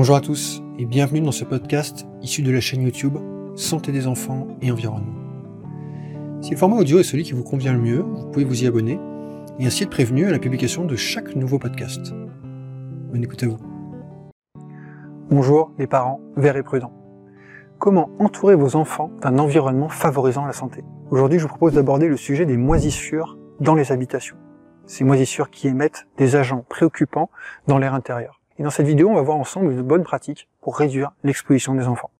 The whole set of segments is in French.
Bonjour à tous et bienvenue dans ce podcast issu de la chaîne YouTube Santé des enfants et environnement. Si le format audio est celui qui vous convient le mieux, vous pouvez vous y abonner et ainsi être prévenu à la publication de chaque nouveau podcast. Bonne écoute à vous. Bonjour les parents, verts et prudents. Comment entourer vos enfants d'un environnement favorisant la santé? Aujourd'hui, je vous propose d'aborder le sujet des moisissures dans les habitations. Ces moisissures qui émettent des agents préoccupants dans l'air intérieur. Et dans cette vidéo, on va voir ensemble une bonne pratique pour réduire l'exposition des enfants.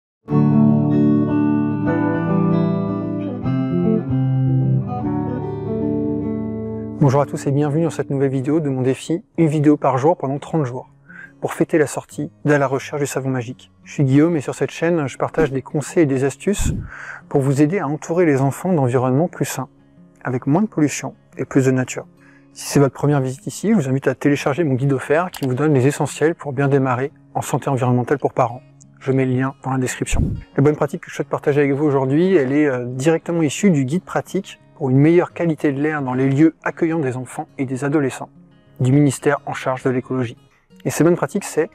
Bonjour à tous et bienvenue dans cette nouvelle vidéo de mon défi, une vidéo par jour pendant 30 jours, pour fêter la sortie de la recherche du savon magique. Je suis Guillaume et sur cette chaîne, je partage des conseils et des astuces pour vous aider à entourer les enfants d'environnements plus sains, avec moins de pollution et plus de nature. Si c'est votre première visite ici, je vous invite à télécharger mon guide offert qui vous donne les essentiels pour bien démarrer en santé environnementale pour parents. Je mets le lien dans la description. La bonne pratique que je souhaite partager avec vous aujourd'hui, elle est euh, directement issue du guide pratique pour une meilleure qualité de l'air dans les lieux accueillants des enfants et des adolescents du ministère en charge de l'écologie. Et ces bonnes pratiques, c'est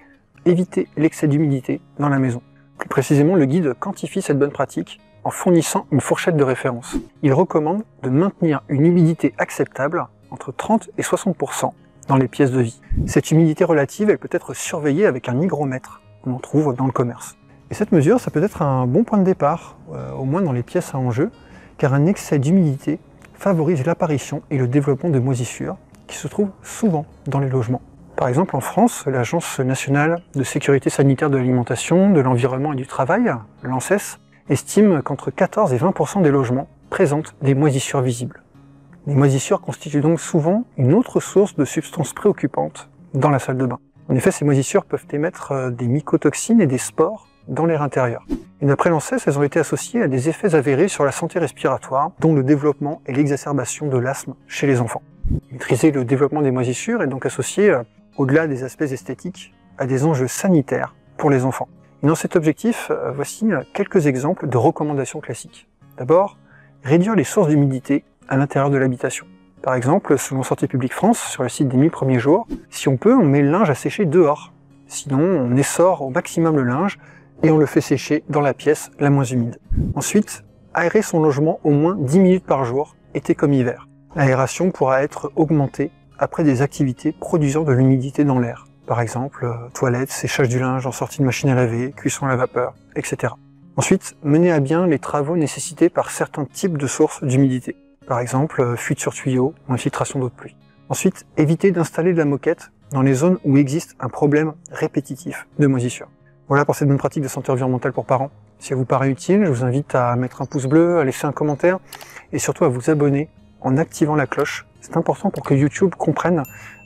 éviter l'excès d'humidité dans la maison. Plus précisément, le guide quantifie cette bonne pratique en fournissant une fourchette de référence. Il recommande de maintenir une humidité acceptable entre 30 et 60% dans les pièces de vie. Cette humidité relative, elle peut être surveillée avec un hygromètre qu'on en trouve dans le commerce. Et cette mesure, ça peut être un bon point de départ, euh, au moins dans les pièces à enjeu, car un excès d'humidité favorise l'apparition et le développement de moisissures qui se trouvent souvent dans les logements. Par exemple, en France, l'Agence nationale de sécurité sanitaire de l'alimentation, de l'environnement et du travail, l'ANSES, estime qu'entre 14 et 20% des logements présentent des moisissures visibles. Les moisissures constituent donc souvent une autre source de substances préoccupantes dans la salle de bain. En effet, ces moisissures peuvent émettre euh, des mycotoxines et des spores dans l'air intérieur. Et d'après l'ANSES, elles ont été associées à des effets avérés sur la santé respiratoire, dont le développement et l'exacerbation de l'asthme chez les enfants. Maîtriser le développement des moisissures est donc associé, euh, au-delà des aspects esthétiques, à des enjeux sanitaires pour les enfants. Et dans cet objectif, euh, voici quelques exemples de recommandations classiques. D'abord, réduire les sources d'humidité à l'intérieur de l'habitation. Par exemple, selon Santé publique France, sur le site des 1000 premiers jours, si on peut, on met le linge à sécher dehors. Sinon, on essore au maximum le linge et on le fait sécher dans la pièce la moins humide. Ensuite, aérer son logement au moins 10 minutes par jour, été comme hiver. L'aération pourra être augmentée après des activités produisant de l'humidité dans l'air. Par exemple, euh, toilettes, séchage du linge en sortie de machine à laver, cuisson à la vapeur, etc. Ensuite, mener à bien les travaux nécessités par certains types de sources d'humidité. Par exemple, euh, fuite sur tuyau ou infiltration d'eau de pluie. Ensuite, éviter d'installer de la moquette dans les zones où existe un problème répétitif de moisissure. Voilà pour cette bonne pratique de santé environnementale pour parents. Si elle vous paraît utile, je vous invite à mettre un pouce bleu, à laisser un commentaire et surtout à vous abonner en activant la cloche. C'est important pour que YouTube comprenne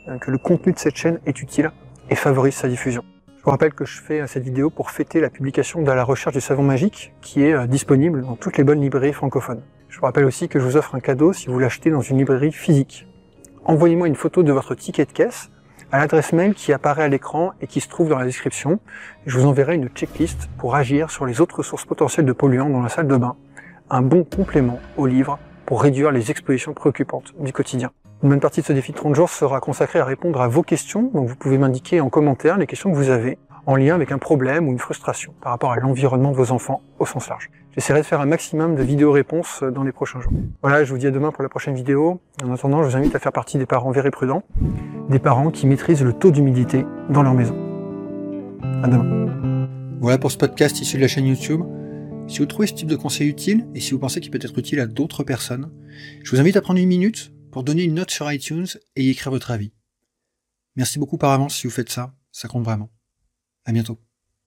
euh, que le contenu de cette chaîne est utile et favorise sa diffusion. Je vous rappelle que je fais euh, cette vidéo pour fêter la publication de la recherche du savon magique qui est disponible dans toutes les bonnes librairies francophones. Je vous rappelle aussi que je vous offre un cadeau si vous l'achetez dans une librairie physique. Envoyez-moi une photo de votre ticket de caisse à l'adresse mail qui apparaît à l'écran et qui se trouve dans la description. Je vous enverrai une checklist pour agir sur les autres sources potentielles de polluants dans la salle de bain. Un bon complément au livre pour réduire les expositions préoccupantes du quotidien. Une bonne partie de ce défi de 30 jours sera consacrée à répondre à vos questions, donc vous pouvez m'indiquer en commentaire les questions que vous avez en lien avec un problème ou une frustration par rapport à l'environnement de vos enfants au sens large. J'essaierai de faire un maximum de vidéos-réponses dans les prochains jours. Voilà, je vous dis à demain pour la prochaine vidéo. En attendant, je vous invite à faire partie des parents verts et prudents, des parents qui maîtrisent le taux d'humidité dans leur maison. À demain. Voilà pour ce podcast issu de la chaîne YouTube. Si vous trouvez ce type de conseil utile et si vous pensez qu'il peut être utile à d'autres personnes, je vous invite à prendre une minute pour donner une note sur iTunes et y écrire votre avis. Merci beaucoup par avance si vous faites ça, ça compte vraiment. À bientôt.